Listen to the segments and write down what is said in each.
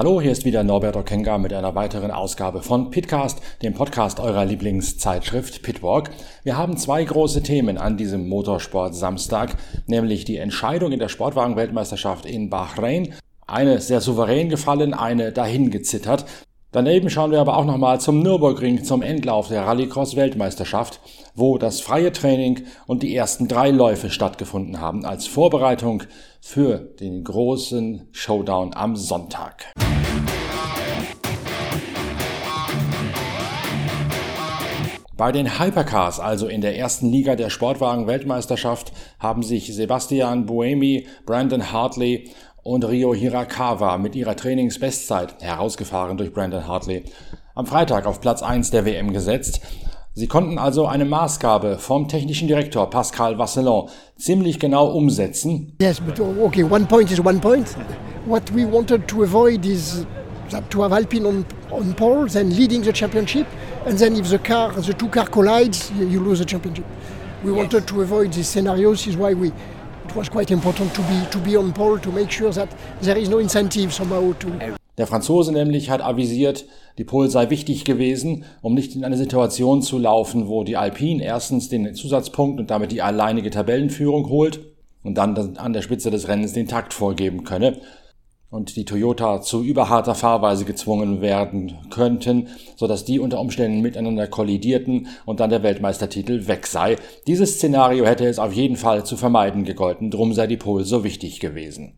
Hallo, hier ist wieder Norbert Okenga mit einer weiteren Ausgabe von Pitcast, dem Podcast eurer Lieblingszeitschrift Pitwalk. Wir haben zwei große Themen an diesem Motorsport Samstag, nämlich die Entscheidung in der Sportwagen-Weltmeisterschaft in Bahrain. Eine sehr souverän gefallen, eine dahin gezittert. Daneben schauen wir aber auch nochmal zum Nürburgring, zum Endlauf der Rallycross-Weltmeisterschaft, wo das freie Training und die ersten drei Läufe stattgefunden haben, als Vorbereitung für den großen Showdown am Sonntag. Bei den Hypercars, also in der ersten Liga der Sportwagen-Weltmeisterschaft, haben sich Sebastian Buemi, Brandon Hartley und Rio Hirakawa mit ihrer Trainingsbestzeit, herausgefahren durch Brandon Hartley, am Freitag auf Platz 1 der WM gesetzt. Sie konnten also eine Maßgabe vom technischen Direktor Pascal Vasselon ziemlich genau umsetzen. Yes, but okay, one point is one point. What we wanted to avoid is to have Alpine on, on pole, then leading the championship, and then if the car, the two car collides, you, you lose the championship. We wanted to avoid these scenarios. Is why we Der Franzose nämlich hat avisiert, die Pole sei wichtig gewesen, um nicht in eine Situation zu laufen, wo die Alpine erstens den Zusatzpunkt und damit die alleinige Tabellenführung holt und dann an der Spitze des Rennens den Takt vorgeben könne und die Toyota zu überharter Fahrweise gezwungen werden könnten, so dass die unter Umständen miteinander kollidierten und dann der Weltmeistertitel weg sei. Dieses Szenario hätte es auf jeden Fall zu vermeiden gegolten, drum sei die Pole so wichtig gewesen.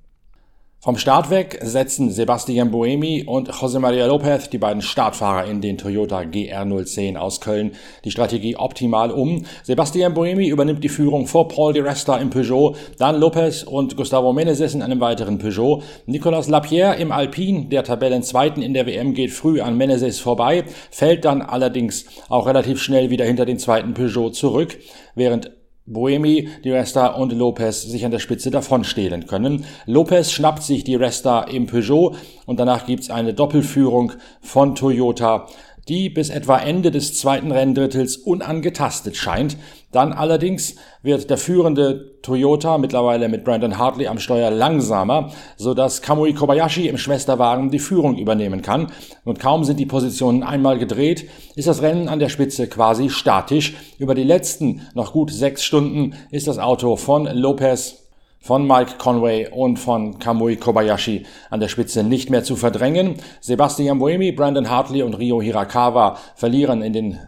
Vom Start weg setzen Sebastian Buemi und José María López, die beiden Startfahrer in den Toyota GR010 aus Köln, die Strategie optimal um. Sebastian Buemi übernimmt die Führung vor Paul Di Resta im Peugeot, dann López und Gustavo Menezes in einem weiteren Peugeot. Nicolas Lapierre im Alpine, der Tabellenzweiten in der WM, geht früh an Menezes vorbei, fällt dann allerdings auch relativ schnell wieder hinter den zweiten Peugeot zurück, während Boemi, Di Resta und Lopez sich an der Spitze davonstehlen können. Lopez schnappt sich Di Resta im Peugeot und danach gibt's eine Doppelführung von Toyota die bis etwa Ende des zweiten Renndrittels unangetastet scheint. Dann allerdings wird der führende Toyota mittlerweile mit Brandon Hartley am Steuer langsamer, so dass Kamui Kobayashi im Schwesterwagen die Führung übernehmen kann. Und kaum sind die Positionen einmal gedreht, ist das Rennen an der Spitze quasi statisch. Über die letzten noch gut sechs Stunden ist das Auto von Lopez von Mike Conway und von Kamui Kobayashi an der Spitze nicht mehr zu verdrängen. Sebastian Buemi, Brandon Hartley und Rio Hirakawa verlieren in den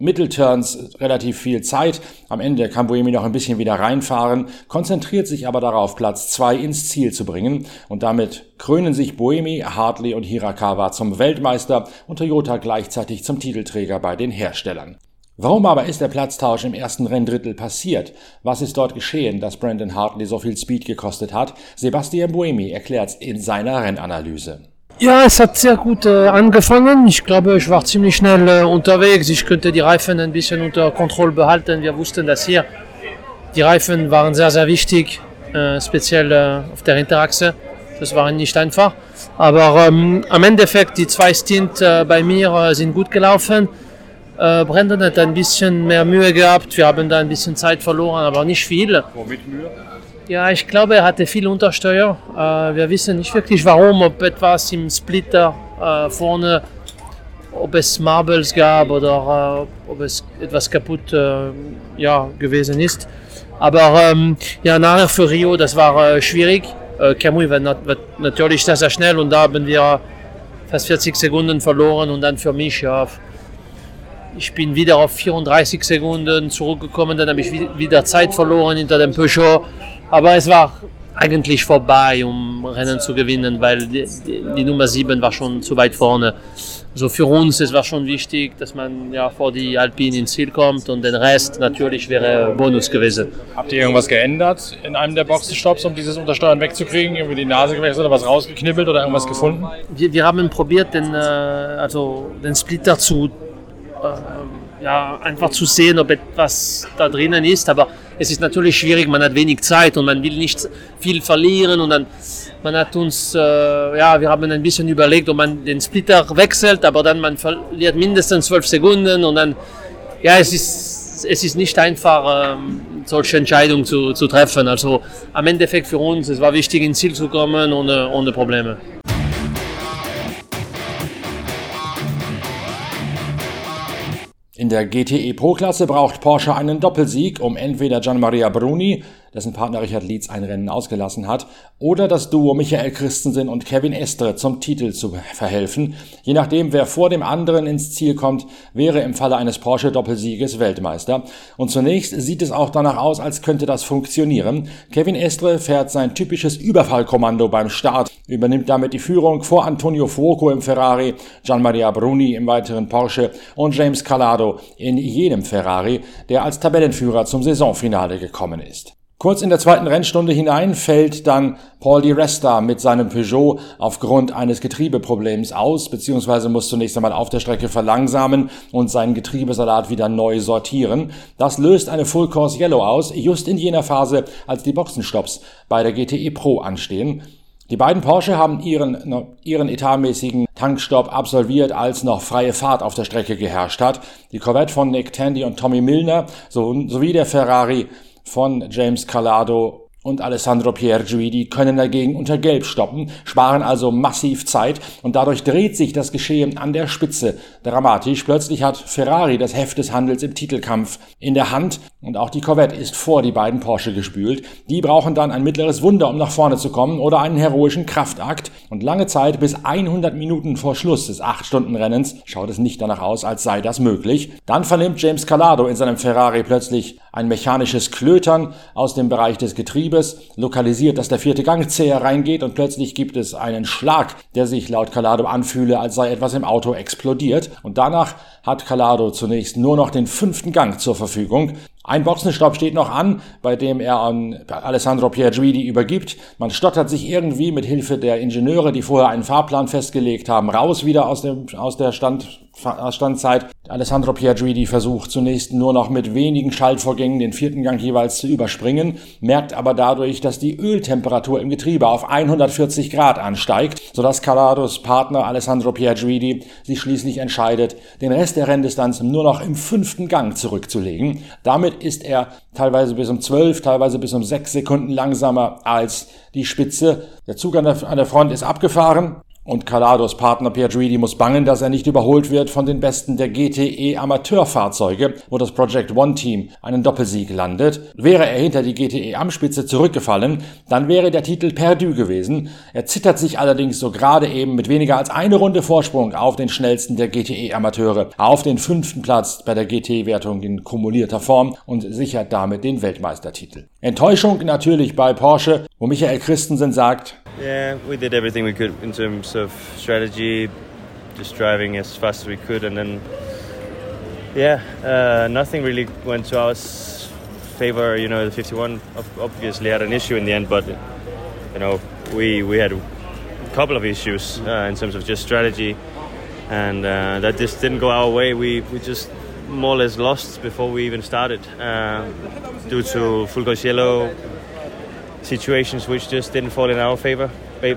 Mittelturns relativ viel Zeit. Am Ende kann Buemi noch ein bisschen wieder reinfahren, konzentriert sich aber darauf, Platz zwei ins Ziel zu bringen. Und damit krönen sich Buemi, Hartley und Hirakawa zum Weltmeister und Toyota gleichzeitig zum Titelträger bei den Herstellern. Warum aber ist der Platztausch im ersten Renndrittel passiert? Was ist dort geschehen, dass Brandon Hartley so viel Speed gekostet hat? Sebastian Buemi erklärt in seiner Rennanalyse. Ja, es hat sehr gut äh, angefangen. Ich glaube, ich war ziemlich schnell äh, unterwegs. Ich könnte die Reifen ein bisschen unter Kontrolle behalten. Wir wussten das hier. Die Reifen waren sehr, sehr wichtig, äh, speziell äh, auf der Hinterachse. Das war nicht einfach. Aber ähm, am Endeffekt, die zwei Stint äh, bei mir äh, sind gut gelaufen. Äh, Brandon hat ein bisschen mehr Mühe gehabt. Wir haben da ein bisschen Zeit verloren, aber nicht viel. Womit Mühe? Ja, ich glaube, er hatte viel Untersteuer. Äh, wir wissen nicht wirklich warum, ob etwas im Splitter äh, vorne, ob es Marbles gab oder äh, ob es etwas kaputt äh, ja, gewesen ist. Aber ähm, ja, nachher für Rio, das war äh, schwierig. Äh, Kamui war, nat war natürlich sehr, sehr schnell und da haben wir fast 40 Sekunden verloren und dann für mich ja, ich bin wieder auf 34 Sekunden zurückgekommen, dann habe ich wieder Zeit verloren hinter dem Peugeot. Aber es war eigentlich vorbei, um Rennen zu gewinnen, weil die, die, die Nummer 7 war schon zu weit vorne. So für uns es war schon wichtig, dass man ja vor die Alpine ins Ziel kommt und den Rest natürlich wäre Bonus gewesen. Habt ihr irgendwas geändert in einem der Boxenstopps, um dieses Untersteuern wegzukriegen? Irgendwie die Nase gewechselt oder was rausgeknibbelt oder irgendwas gefunden? Wir, wir haben probiert, den, also den Splitter zu äh, ja, einfach zu sehen, ob etwas da drinnen ist. Aber es ist natürlich schwierig, man hat wenig Zeit und man will nicht viel verlieren und dann man hat uns, äh, ja, wir haben ein bisschen überlegt, ob man den Splitter wechselt, aber dann man verliert mindestens zwölf Sekunden und dann, ja, es ist, es ist nicht einfach, ähm, solche Entscheidungen zu, zu treffen. Also am Endeffekt für uns, es war wichtig, ins Ziel zu kommen ohne, ohne Probleme. In der GTE Pro-Klasse braucht Porsche einen Doppelsieg, um entweder Gianmaria Bruni dessen Partner Richard Leeds ein Rennen ausgelassen hat, oder das Duo Michael Christensen und Kevin Estre zum Titel zu verhelfen. Je nachdem, wer vor dem anderen ins Ziel kommt, wäre im Falle eines Porsche Doppelsieges Weltmeister. Und zunächst sieht es auch danach aus, als könnte das funktionieren. Kevin Estre fährt sein typisches Überfallkommando beim Start, übernimmt damit die Führung vor Antonio Fuoco im Ferrari, Gianmaria Bruni im weiteren Porsche und James Calado in jenem Ferrari, der als Tabellenführer zum Saisonfinale gekommen ist. Kurz in der zweiten Rennstunde hinein fällt dann Paul Di Resta mit seinem Peugeot aufgrund eines Getriebeproblems aus, beziehungsweise muss zunächst einmal auf der Strecke verlangsamen und seinen Getriebesalat wieder neu sortieren. Das löst eine Full Course Yellow aus, just in jener Phase, als die Boxenstopps bei der GTE Pro anstehen. Die beiden Porsche haben ihren, ihren etatmäßigen Tankstopp absolviert, als noch freie Fahrt auf der Strecke geherrscht hat. Die Corvette von Nick Tandy und Tommy Milner sowie der Ferrari von James Calado und Alessandro Piergiuidi können dagegen unter Gelb stoppen, sparen also massiv Zeit und dadurch dreht sich das Geschehen an der Spitze dramatisch. Plötzlich hat Ferrari das Heft des Handels im Titelkampf in der Hand und auch die Corvette ist vor die beiden Porsche gespült. Die brauchen dann ein mittleres Wunder, um nach vorne zu kommen oder einen heroischen Kraftakt und lange Zeit bis 100 Minuten vor Schluss des 8-Stunden-Rennens schaut es nicht danach aus, als sei das möglich. Dann vernimmt James Calado in seinem Ferrari plötzlich ein mechanisches Klötern aus dem Bereich des Getriebes lokalisiert, dass der vierte Gang zäher reingeht und plötzlich gibt es einen Schlag, der sich laut Calado anfühle, als sei etwas im Auto explodiert. Und danach hat Calado zunächst nur noch den fünften Gang zur Verfügung. Ein Boxenstopp steht noch an, bei dem er an Alessandro Pierguidi übergibt. Man stottert sich irgendwie mit Hilfe der Ingenieure, die vorher einen Fahrplan festgelegt haben, raus wieder aus, dem, aus der Stand, Standzeit. Alessandro Pierguidi versucht zunächst nur noch mit wenigen Schaltvorgängen den vierten Gang jeweils zu überspringen, merkt aber dadurch, dass die Öltemperatur im Getriebe auf 140 Grad ansteigt, sodass Calados Partner Alessandro Pierguidi sich schließlich entscheidet, den Rest der Renndistanz nur noch im fünften Gang zurückzulegen. Damit ist er teilweise bis um 12, teilweise bis um 6 Sekunden langsamer als die Spitze. Der Zug an der Front ist abgefahren. Und Calados Partner Pietruidi muss bangen, dass er nicht überholt wird von den Besten der GTE Amateurfahrzeuge, wo das Project One Team einen Doppelsieg landet. Wäre er hinter die GTE am Spitze zurückgefallen, dann wäre der Titel perdu gewesen. Er zittert sich allerdings so gerade eben mit weniger als eine Runde Vorsprung auf den schnellsten der GTE Amateure, auf den fünften Platz bei der GTE-Wertung in kumulierter Form und sichert damit den Weltmeistertitel. Enttäuschung natürlich bei Porsche, wo Michael Christensen sagt, Yeah, we did everything we could in terms of strategy, just driving as fast as we could, and then yeah, uh, nothing really went to our favor. You know, the 51 obviously had an issue in the end, but you know, we we had a couple of issues uh, in terms of just strategy, and uh, that just didn't go our way. We we just more or less lost before we even started uh, due to Fulgos Yellow situations which just didn't fall in our favor,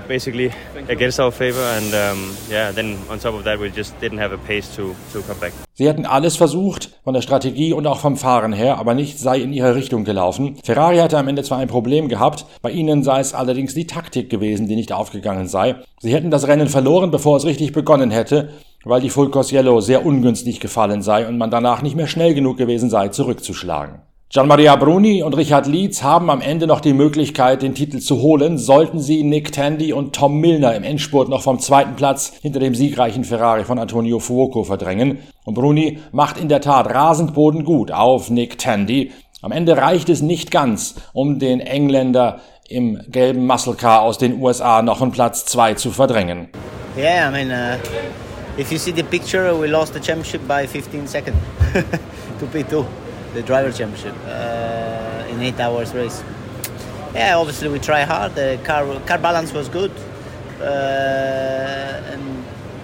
basically against our favor. And um, yeah, then on top of that, we just didn't have a pace to, to come back. Sie hatten alles versucht, von der Strategie und auch vom Fahren her, aber nichts sei in ihre Richtung gelaufen. Ferrari hatte am Ende zwar ein Problem gehabt, bei ihnen sei es allerdings die Taktik gewesen, die nicht aufgegangen sei. Sie hätten das Rennen verloren, bevor es richtig begonnen hätte, weil die Full Course Yellow sehr ungünstig gefallen sei und man danach nicht mehr schnell genug gewesen sei, zurückzuschlagen. Gianmaria Bruni und Richard Leeds haben am Ende noch die Möglichkeit, den Titel zu holen, sollten sie Nick Tandy und Tom Milner im Endspurt noch vom zweiten Platz hinter dem siegreichen Ferrari von Antonio Fuoco verdrängen. Und Bruni macht in der Tat rasend bodengut auf Nick Tandy. Am Ende reicht es nicht ganz, um den Engländer im gelben Muscle Car aus den USA noch von Platz 2 zu verdrängen. Yeah, I mean, uh, if you see the picture, we lost the championship by 15 seconds to P2. The driver championship uh, in eight hours race. Yeah, obviously we try hard. The car car balance was good, uh, and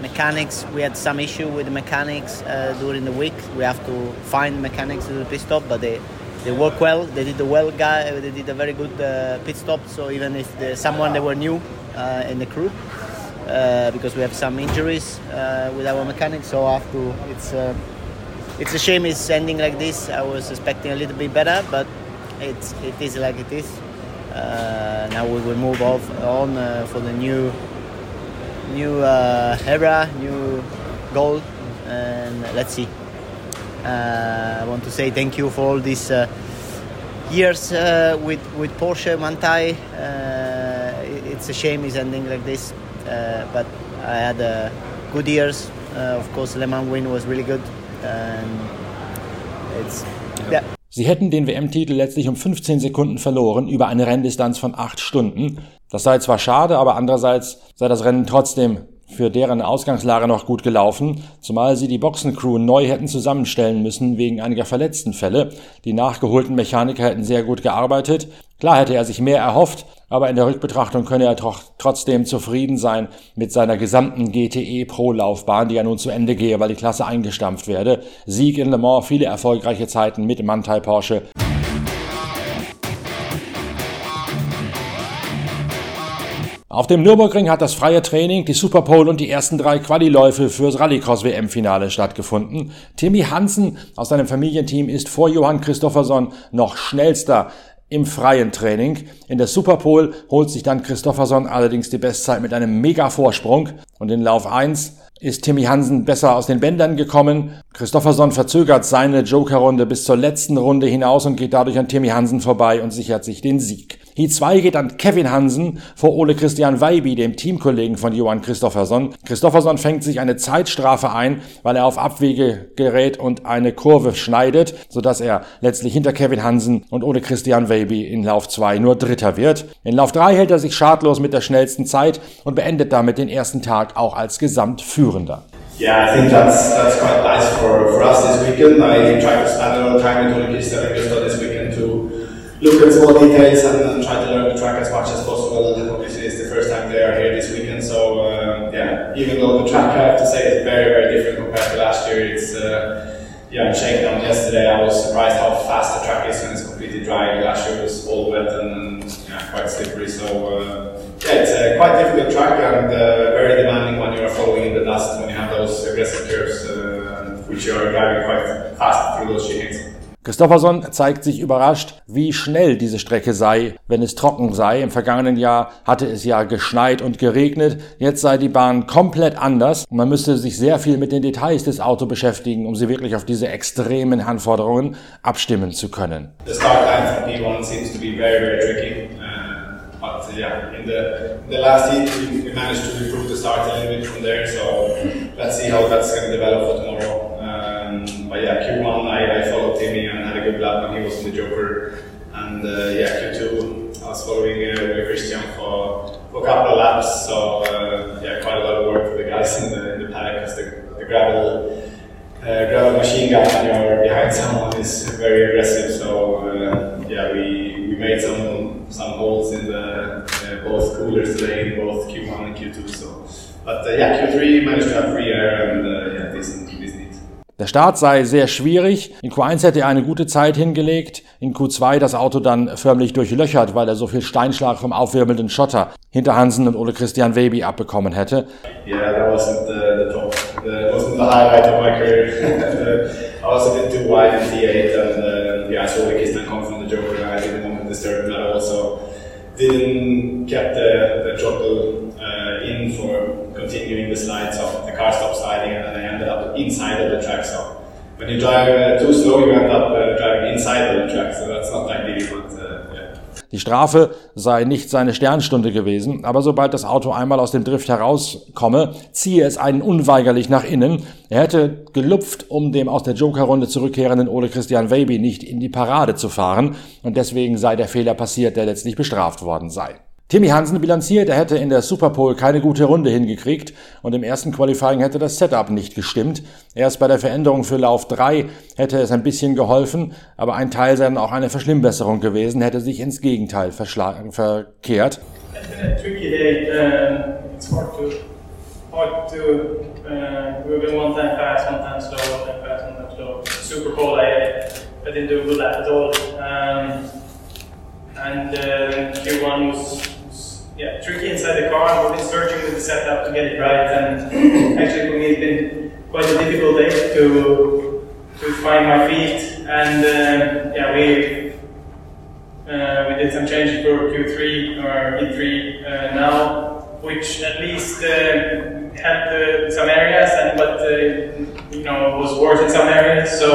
mechanics we had some issue with the mechanics uh, during the week. We have to find mechanics to the pit stop, but they they work well. They did a well guy. They did a very good uh, pit stop. So even if the, someone they were new uh, in the crew. Uh, because we have some injuries with our mechanics, so after it's it's a shame it's ending like this. I was expecting a little bit better, but it's it is like it is. Uh, now we will move off on uh, for the new new uh, era, new goal, and let's see. Uh, I want to say thank you for all these uh, years uh, with with Porsche Mantai. It's a shame it's ending like this, but I had good years. Of course, Le Mans win was really good. Sie hätten den WM-Titel letztlich um 15 Sekunden verloren über eine Renndistanz von 8 Stunden. Das sei zwar schade, aber andererseits sei das Rennen trotzdem für deren Ausgangslage noch gut gelaufen, zumal sie die Boxencrew neu hätten zusammenstellen müssen wegen einiger verletzten Fälle. Die nachgeholten Mechaniker hätten sehr gut gearbeitet. Klar hätte er sich mehr erhofft, aber in der Rückbetrachtung könne er trotzdem zufrieden sein mit seiner gesamten GTE Pro Laufbahn, die ja nun zu Ende gehe, weil die Klasse eingestampft werde. Sieg in Le Mans, viele erfolgreiche Zeiten mit Mantai Porsche. Auf dem Nürburgring hat das freie Training, die Superpole und die ersten drei Qualiläufe fürs Rallycross-WM-Finale stattgefunden. Timmy Hansen aus seinem Familienteam ist vor Johann Christofferson noch schnellster im freien Training. In der Superpole holt sich dann Christofferson allerdings die Bestzeit mit einem Mega-Vorsprung und in Lauf 1 ist Timmy Hansen besser aus den Bändern gekommen. Christofferson verzögert seine Joker-Runde bis zur letzten Runde hinaus und geht dadurch an Timmy Hansen vorbei und sichert sich den Sieg. Heat 2 geht an Kevin Hansen vor Ole Christian Weiby, dem Teamkollegen von Johann Christofferson. Christofferson fängt sich eine Zeitstrafe ein, weil er auf Abwege gerät und eine Kurve schneidet, sodass er letztlich hinter Kevin Hansen und Ole Christian Weiby in Lauf 2 nur Dritter wird. In Lauf 3 hält er sich schadlos mit der schnellsten Zeit und beendet damit den ersten Tag auch als Gesamtführender. Yeah, I think that's that's quite nice for, for us this weekend. I tried to spend a lot of time with Ole Christian look at small details and, and try to learn the track as much as possible. Obviously, it's the first time they are here this weekend, so uh, yeah. Even though the track, I have to say, is very very different compared to last year. It's uh, yeah, Shakedown yesterday, I was surprised how fast the track is when it's completely dry. Last year was all wet and, and yeah, quite slippery. So uh, yeah, it's a quite difficult track and uh, very demanding when you are following in the dust when you have those aggressive curves, uh, which you are driving quite fast through those chicanes. Christofferson zeigt sich überrascht, wie schnell diese Strecke sei, wenn es trocken sei. Im vergangenen Jahr hatte es ja geschneit und geregnet. Jetzt sei die Bahn komplett anders. Man müsste sich sehr viel mit den Details des Autos beschäftigen, um sie wirklich auf diese extremen Anforderungen abstimmen zu können. The start time from P1 seems to be very, very tricky. Uh, but uh, yeah, in the, in the last heat, we managed to improve the start a little bit from there. So let's see how that's going to develop for tomorrow. But yeah, Q1, I, I followed Timmy and had a good lap when he was in the Joker. And uh, yeah, Q2, I was following uh, Christian for, for a couple of laps. So uh, yeah, quite a lot of work for the guys in the, in the paddock because the, the gravel uh, gravel machine gun when you're behind someone is very aggressive. So uh, yeah, we, we made some some holes in the uh, both coolers today in both Q1 and Q2. So, but uh, yeah, Q3 managed to have free air and Der Start sei sehr schwierig. In Q1 hätte er eine gute Zeit hingelegt. In Q2 das Auto dann förmlich durchlöchert, weil er so viel Steinschlag vom aufwirbelnden Schotter hinter Hansen und Ole Christian Weby abbekommen hätte. Yeah, that wasn't the, the top, the, wasn't the highlight of my career. I was a bit too wide in T8 and uh, yeah, I saw the Kistan come from the Joker and I didn't want to disturb him at all. So didn't get the, the throttle continuing the slide. So the car stopped sliding and I ended up inside of the track. So when you drive uh, too slow, you end up uh, driving inside of the track. So that's not ideal, but uh, yeah. Die Strafe sei nicht seine Sternstunde gewesen, aber sobald das Auto einmal aus dem Drift herauskomme, ziehe es einen unweigerlich nach innen. Er hätte gelupft, um dem aus der Joker-Runde zurückkehrenden Ole Christian Weiby nicht in die Parade zu fahren und deswegen sei der Fehler passiert, der letztlich bestraft worden sei. Timmy Hansen bilanziert, er hätte in der Superpole keine gute Runde hingekriegt und im ersten Qualifying hätte das Setup nicht gestimmt. Erst bei der Veränderung für Lauf 3 hätte es ein bisschen geholfen, aber ein Teil sei dann auch eine Verschlimmbesserung gewesen, hätte sich ins Gegenteil verschlagen, verkehrt. And uh, Q1 was, was yeah tricky inside the car. We've been searching with the setup to get it right, and actually for me it's been quite a difficult day to to find my feet. And uh, yeah, we Uh, we did some changes for Q3 or E3 uh, now, which at least uh, helped uh, some areas, and but uh, you know was worse in some areas. So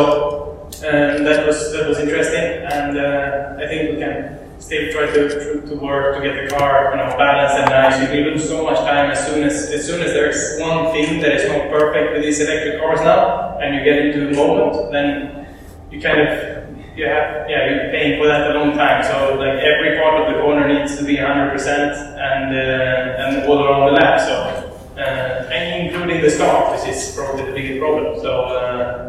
um, that was that was interesting, and uh, I think we can still try to, to, to work to get the car you know balanced and nice. You can lose so much time as soon as as soon as there's one thing that is not perfect with these electric cars now, and you get into the moment, then you kind of you have yeah you're paying for that a long time. So like every part of the corner needs to be 100 percent and uh, and all around the lap. So uh, and including the start, which is probably the biggest problem. So. Uh,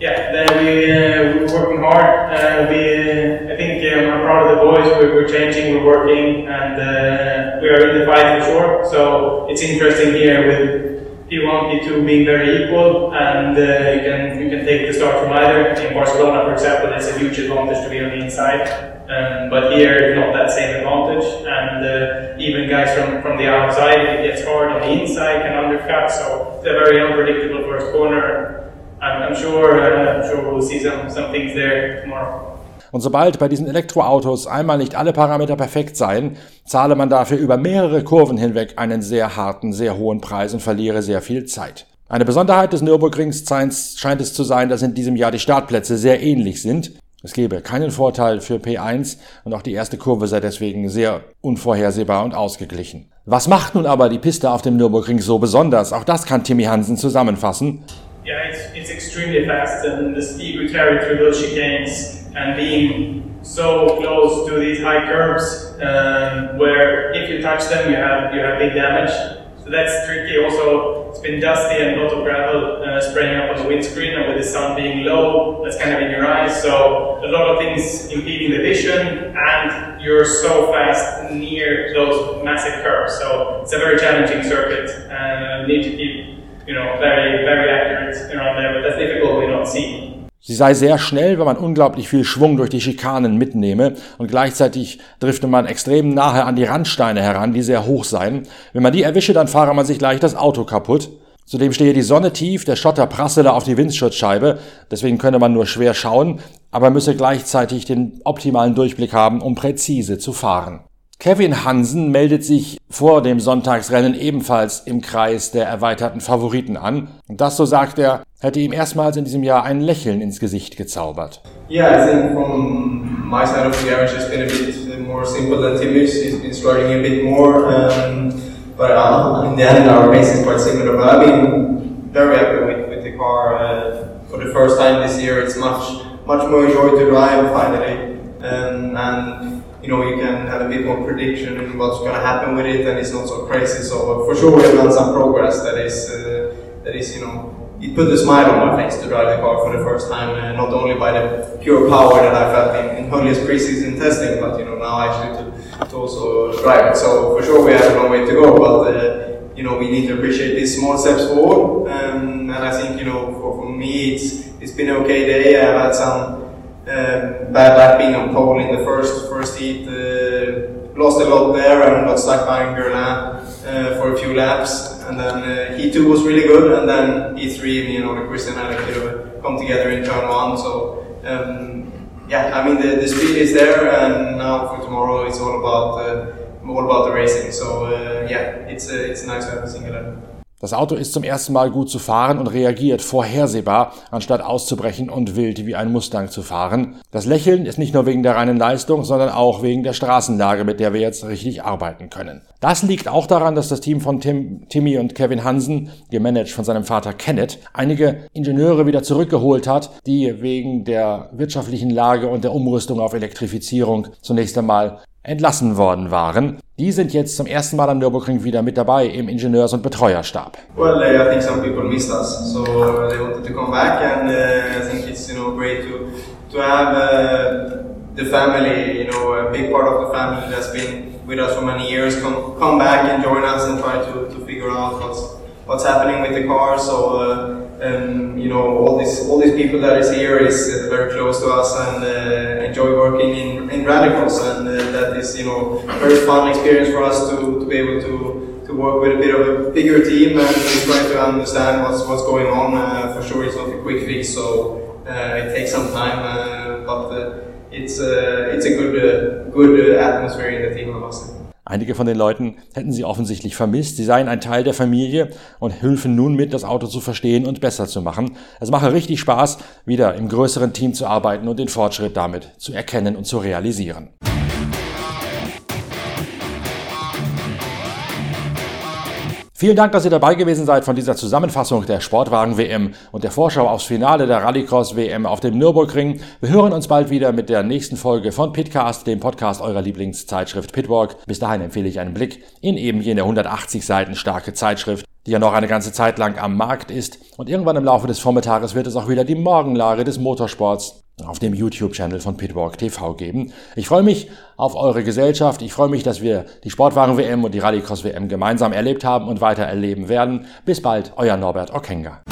yeah, we, uh, we're working hard. Uh, we, I think um, I'm proud of the boys. We're, we're changing, we're working, and uh, we are in the fight for sure. So it's interesting here with P1, P2 being very equal, and uh, you can you can take the start from either. In Barcelona, for example, it's a huge advantage to be on the inside, um, but here it's not that same advantage. And uh, even guys from, from the outside, if it gets hard on the inside, can undercut. So it's a very unpredictable first corner. Uh. Und sobald bei diesen Elektroautos einmal nicht alle Parameter perfekt seien, zahle man dafür über mehrere Kurven hinweg einen sehr harten, sehr hohen Preis und verliere sehr viel Zeit. Eine Besonderheit des Nürburgrings scheint es zu sein, dass in diesem Jahr die Startplätze sehr ähnlich sind. Es gebe keinen Vorteil für P1 und auch die erste Kurve sei deswegen sehr unvorhersehbar und ausgeglichen. Was macht nun aber die Piste auf dem Nürburgring so besonders? Auch das kann Timmy Hansen zusammenfassen. Yeah, it's, it's extremely fast, and the speed we carry through those chicanes and being so close to these high curves, um, where if you touch them, you have you have big damage. So that's tricky. Also, it's been dusty and a lot of gravel uh, spraying up on the windscreen, and with the sun being low, that's kind of in your eyes. So a lot of things impeding the vision, and you're so fast near those massive curves. So it's a very challenging circuit, and you need to keep Sie sei sehr schnell, wenn man unglaublich viel Schwung durch die Schikanen mitnehme und gleichzeitig drifte man extrem nahe an die Randsteine heran, die sehr hoch seien. Wenn man die erwische, dann fahre man sich gleich das Auto kaputt. Zudem stehe die Sonne tief, der Schotter prassele auf die Windschutzscheibe, deswegen könne man nur schwer schauen, aber müsse gleichzeitig den optimalen Durchblick haben, um präzise zu fahren. Kevin Hansen meldet sich vor dem Sonntagsrennen ebenfalls im Kreis der erweiterten Favoriten an. Und das, so sagt er, hätte ihm erstmals in diesem Jahr ein Lächeln ins Gesicht gezaubert. Yeah, I think from my side of the garage it's been a bit more simple than Timmy's. He's been struggling a bit more. Um, but uh, in the end our race is quite similar. But I've been very happy with, with the car. Uh, for the first time this year it's much, much more joy to drive finally. Um, and you know, you can have a bit more prediction what's going to happen with it, and it's not so crazy. So for sure, we've done some progress. That is, uh, that is, you know, it put a smile on my face to drive the car for the first time, uh, not only by the pure power that I felt in, in Hulli's preseason testing, but you know now actually to, to also drive it. So for sure, we have a long way to go, but. Uh, you know, we need to appreciate these small steps forward, um, and I think you know, for, for me, it's it's been an okay day. I've had some um, bad lap being on pole in the first first heat. Uh, lost a lot there and got stuck behind Gerlin uh, for a few laps. And then uh, heat two was really good, and then heat three, you know, the Christian had a bit of a come together in turn one. So um, yeah, I mean the, the speed is there, and now for tomorrow it's all about uh, all about the racing. So uh, yeah, it's uh, it's nice to have a single event. Das Auto ist zum ersten Mal gut zu fahren und reagiert vorhersehbar, anstatt auszubrechen und wild wie ein Mustang zu fahren. Das Lächeln ist nicht nur wegen der reinen Leistung, sondern auch wegen der Straßenlage, mit der wir jetzt richtig arbeiten können. Das liegt auch daran, dass das Team von Tim, Timmy und Kevin Hansen, gemanagt von seinem Vater Kenneth, einige Ingenieure wieder zurückgeholt hat, die wegen der wirtschaftlichen Lage und der Umrüstung auf Elektrifizierung zunächst einmal entlassen worden waren. Die sind jetzt zum ersten Mal am Nürburgring wieder mit dabei im Ingenieurs- und Betreuerstab. Well, I think some people missed us, so uh, they wanted to come back, and uh, I think it's you know great to to have uh, the family, you know, a big part of the family that's been with us for many years, come come back and join us and try to to figure out what's what's happening with the car. So. Uh, um, you know, all these all these people that is here is uh, very close to us and uh, enjoy working in, in radicals, and uh, that is you know very fun experience for us to, to be able to, to work with a bit of a bigger team and try to understand what's what's going on. For sure, it's not a quick fix, so it takes some time, but it's uh, it's a good uh, good uh, atmosphere in the team, must say. Einige von den Leuten hätten sie offensichtlich vermisst. Sie seien ein Teil der Familie und hülfen nun mit, das Auto zu verstehen und besser zu machen. Es mache richtig Spaß, wieder im größeren Team zu arbeiten und den Fortschritt damit zu erkennen und zu realisieren. Vielen Dank, dass ihr dabei gewesen seid von dieser Zusammenfassung der Sportwagen-WM und der Vorschau aufs Finale der Rallycross-WM auf dem Nürburgring. Wir hören uns bald wieder mit der nächsten Folge von Pitcast, dem Podcast eurer Lieblingszeitschrift Pitwalk. Bis dahin empfehle ich einen Blick in eben jene 180 Seiten starke Zeitschrift, die ja noch eine ganze Zeit lang am Markt ist. Und irgendwann im Laufe des Vormittages wird es auch wieder die Morgenlage des Motorsports auf dem YouTube-Channel von Pitwalk TV geben. Ich freue mich auf eure Gesellschaft. Ich freue mich, dass wir die Sportwagen-WM und die Rallycross-WM gemeinsam erlebt haben und weiter erleben werden. Bis bald, euer Norbert Okenga.